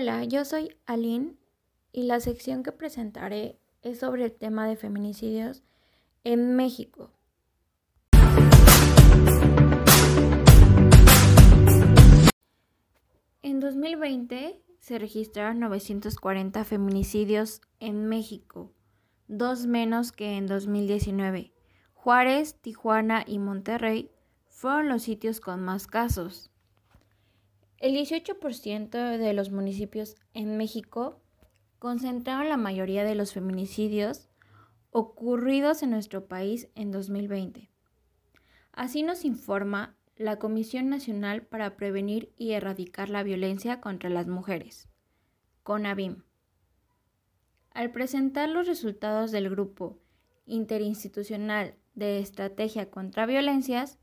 Hola, yo soy Aline y la sección que presentaré es sobre el tema de feminicidios en México. En 2020 se registraron 940 feminicidios en México, dos menos que en 2019. Juárez, Tijuana y Monterrey fueron los sitios con más casos. El 18% de los municipios en México concentraron la mayoría de los feminicidios ocurridos en nuestro país en 2020. Así nos informa la Comisión Nacional para Prevenir y Erradicar la Violencia contra las Mujeres, CONAVIM. Al presentar los resultados del Grupo Interinstitucional de Estrategia contra Violencias,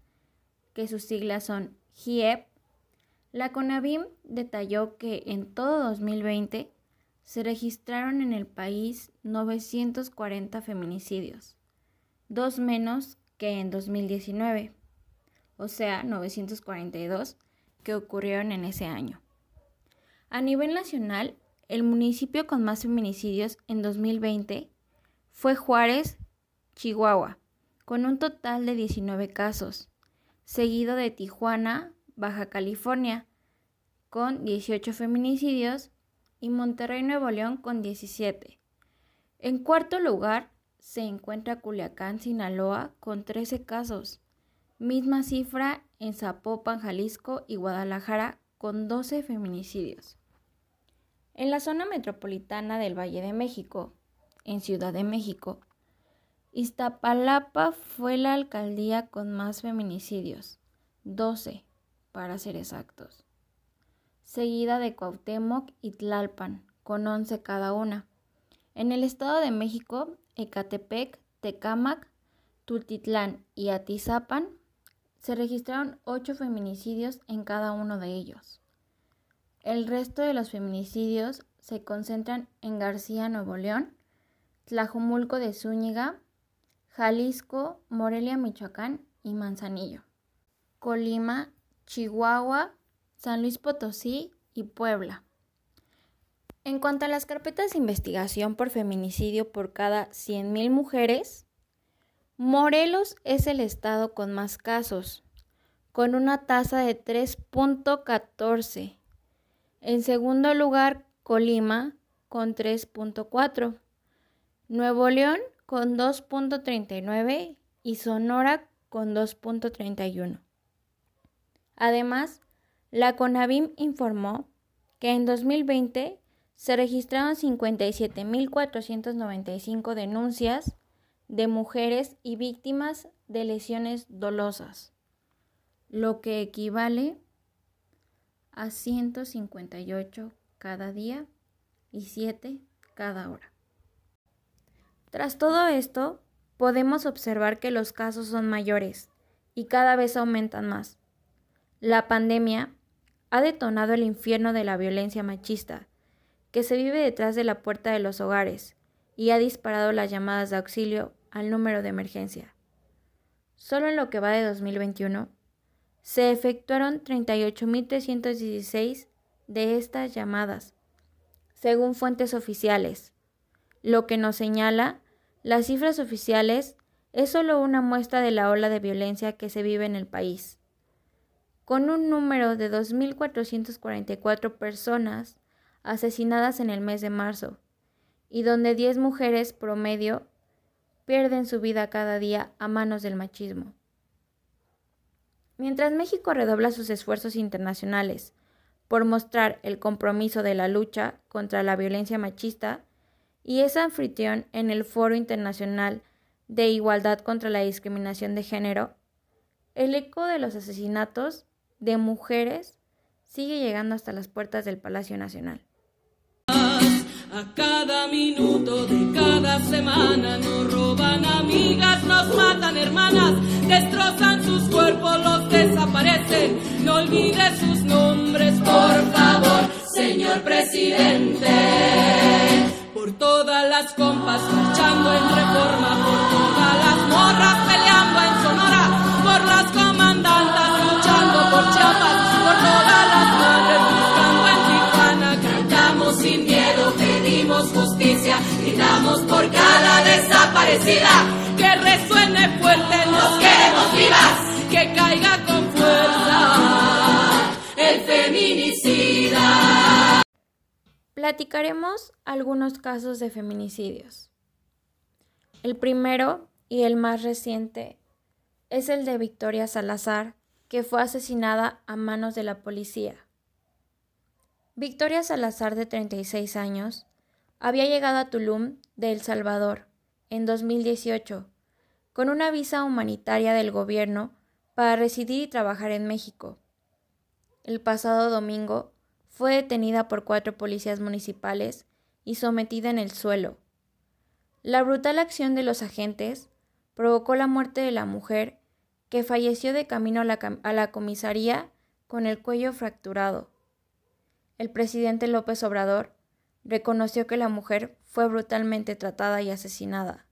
que sus siglas son GIEP, la CONAVIM detalló que en todo 2020 se registraron en el país 940 feminicidios, dos menos que en 2019, o sea, 942 que ocurrieron en ese año. A nivel nacional, el municipio con más feminicidios en 2020 fue Juárez, Chihuahua, con un total de 19 casos, seguido de Tijuana, Baja California, con 18 feminicidios, y Monterrey, Nuevo León, con 17. En cuarto lugar se encuentra Culiacán, Sinaloa, con 13 casos. Misma cifra en Zapopan, Jalisco y Guadalajara, con 12 feminicidios. En la zona metropolitana del Valle de México, en Ciudad de México, Iztapalapa fue la alcaldía con más feminicidios, 12 para ser exactos, seguida de Cuauhtémoc y Tlalpan, con 11 cada una. En el Estado de México, Ecatepec, Tecámac, Tultitlán y Atizapan se registraron 8 feminicidios en cada uno de ellos. El resto de los feminicidios se concentran en García, Nuevo León, Tlajumulco de Zúñiga, Jalisco, Morelia, Michoacán y Manzanillo, Colima, Chihuahua, San Luis Potosí y Puebla. En cuanto a las carpetas de investigación por feminicidio por cada 100.000 mujeres, Morelos es el estado con más casos, con una tasa de 3.14. En segundo lugar, Colima, con 3.4. Nuevo León, con 2.39 y Sonora, con 2.31. Además, la CONAVIM informó que en 2020 se registraron 57.495 denuncias de mujeres y víctimas de lesiones dolosas, lo que equivale a 158 cada día y 7 cada hora. Tras todo esto, podemos observar que los casos son mayores y cada vez aumentan más. La pandemia ha detonado el infierno de la violencia machista, que se vive detrás de la puerta de los hogares, y ha disparado las llamadas de auxilio al número de emergencia. Solo en lo que va de 2021, se efectuaron 38.316 de estas llamadas, según fuentes oficiales, lo que nos señala las cifras oficiales es solo una muestra de la ola de violencia que se vive en el país con un número de 2.444 personas asesinadas en el mes de marzo, y donde 10 mujeres promedio pierden su vida cada día a manos del machismo. Mientras México redobla sus esfuerzos internacionales por mostrar el compromiso de la lucha contra la violencia machista y es anfitrión en el Foro Internacional de Igualdad contra la Discriminación de Género, el eco de los asesinatos de mujeres sigue llegando hasta las puertas del Palacio Nacional. A cada minuto de cada semana nos roban amigas, nos matan hermanas, destrozan sus cuerpos, los desaparecen. No olvide sus nombres, por favor, señor presidente. Por todas las compas marchando en reforma, por todas las por cada desaparecida, que resuene fuerte, nos queremos vivas, que caiga con fuerza el feminicida. Platicaremos algunos casos de feminicidios. El primero y el más reciente es el de Victoria Salazar, que fue asesinada a manos de la policía. Victoria Salazar, de 36 años, había llegado a Tulum de El Salvador en 2018 con una visa humanitaria del gobierno para residir y trabajar en México. El pasado domingo fue detenida por cuatro policías municipales y sometida en el suelo. La brutal acción de los agentes provocó la muerte de la mujer, que falleció de camino a la, a la comisaría con el cuello fracturado. El presidente López Obrador reconoció que la mujer fue brutalmente tratada y asesinada,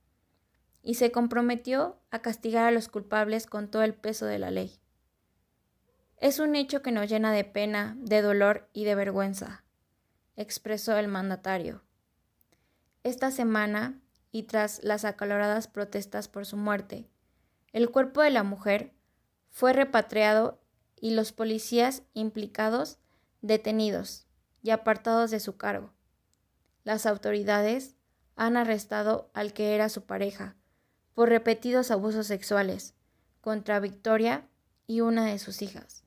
y se comprometió a castigar a los culpables con todo el peso de la ley. Es un hecho que nos llena de pena, de dolor y de vergüenza, expresó el mandatario. Esta semana, y tras las acaloradas protestas por su muerte, el cuerpo de la mujer fue repatriado y los policías implicados detenidos y apartados de su cargo. Las autoridades han arrestado al que era su pareja por repetidos abusos sexuales contra Victoria y una de sus hijas.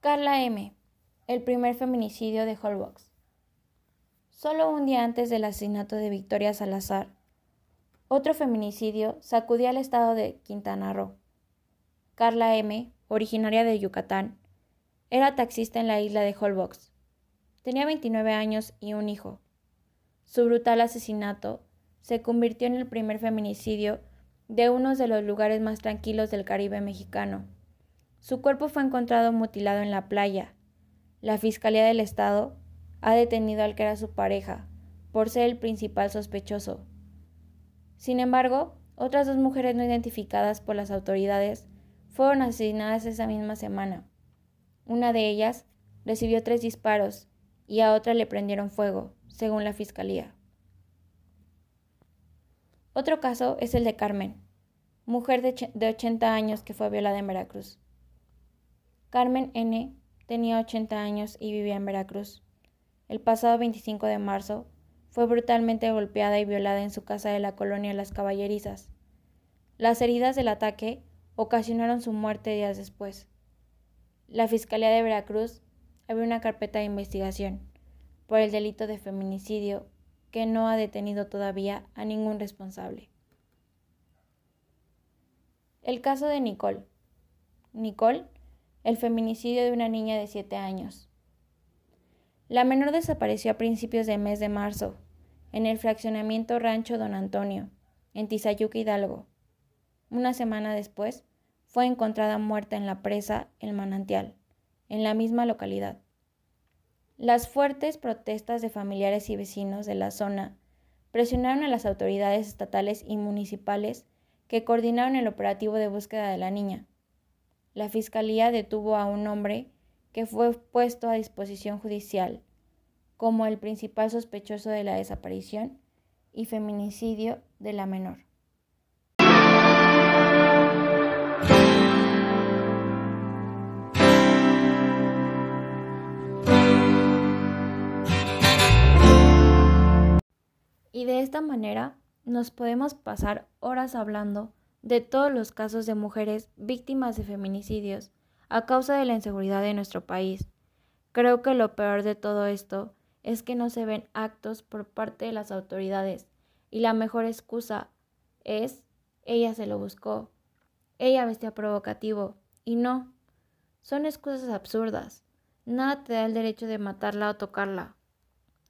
Carla M., el primer feminicidio de Holbox. Solo un día antes del asesinato de Victoria Salazar, otro feminicidio sacudía al estado de Quintana Roo. Carla M., originaria de Yucatán, era taxista en la isla de Holbox. Tenía 29 años y un hijo. Su brutal asesinato se convirtió en el primer feminicidio de uno de los lugares más tranquilos del Caribe mexicano. Su cuerpo fue encontrado mutilado en la playa. La Fiscalía del Estado ha detenido al que era su pareja, por ser el principal sospechoso. Sin embargo, otras dos mujeres no identificadas por las autoridades fueron asesinadas esa misma semana. Una de ellas recibió tres disparos y a otra le prendieron fuego, según la fiscalía. Otro caso es el de Carmen, mujer de 80 años que fue violada en Veracruz. Carmen N. tenía 80 años y vivía en Veracruz. El pasado 25 de marzo fue brutalmente golpeada y violada en su casa de la colonia Las Caballerizas. Las heridas del ataque ocasionaron su muerte días después. La Fiscalía de Veracruz abrió una carpeta de investigación por el delito de feminicidio que no ha detenido todavía a ningún responsable. El caso de Nicole. Nicole, el feminicidio de una niña de 7 años. La menor desapareció a principios del mes de marzo en el fraccionamiento Rancho Don Antonio, en Tizayuca, Hidalgo. Una semana después, fue encontrada muerta en la presa El Manantial, en la misma localidad. Las fuertes protestas de familiares y vecinos de la zona presionaron a las autoridades estatales y municipales que coordinaron el operativo de búsqueda de la niña. La fiscalía detuvo a un hombre que fue puesto a disposición judicial como el principal sospechoso de la desaparición y feminicidio de la menor. Y de esta manera nos podemos pasar horas hablando de todos los casos de mujeres víctimas de feminicidios a causa de la inseguridad de nuestro país. Creo que lo peor de todo esto es que no se ven actos por parte de las autoridades y la mejor excusa es ella se lo buscó, ella vestía provocativo y no, son excusas absurdas. Nada te da el derecho de matarla o tocarla.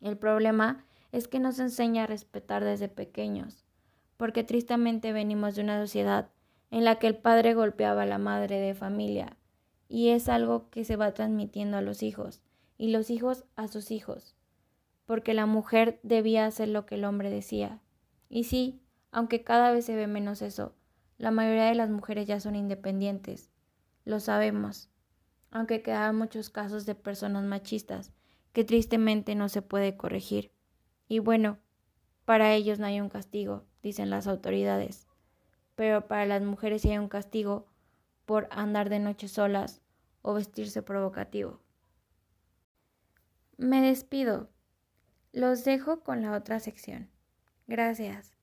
El problema es que nos enseña a respetar desde pequeños, porque tristemente venimos de una sociedad en la que el padre golpeaba a la madre de familia, y es algo que se va transmitiendo a los hijos, y los hijos a sus hijos, porque la mujer debía hacer lo que el hombre decía. Y sí, aunque cada vez se ve menos eso, la mayoría de las mujeres ya son independientes, lo sabemos, aunque quedan muchos casos de personas machistas que tristemente no se puede corregir Y bueno, para ellos no hay un castigo, dicen las autoridades, pero para las mujeres sí hay un castigo por andar de noche solas o vestirse provocativo. Me despido. Los dejo con la otra sección. Gracias.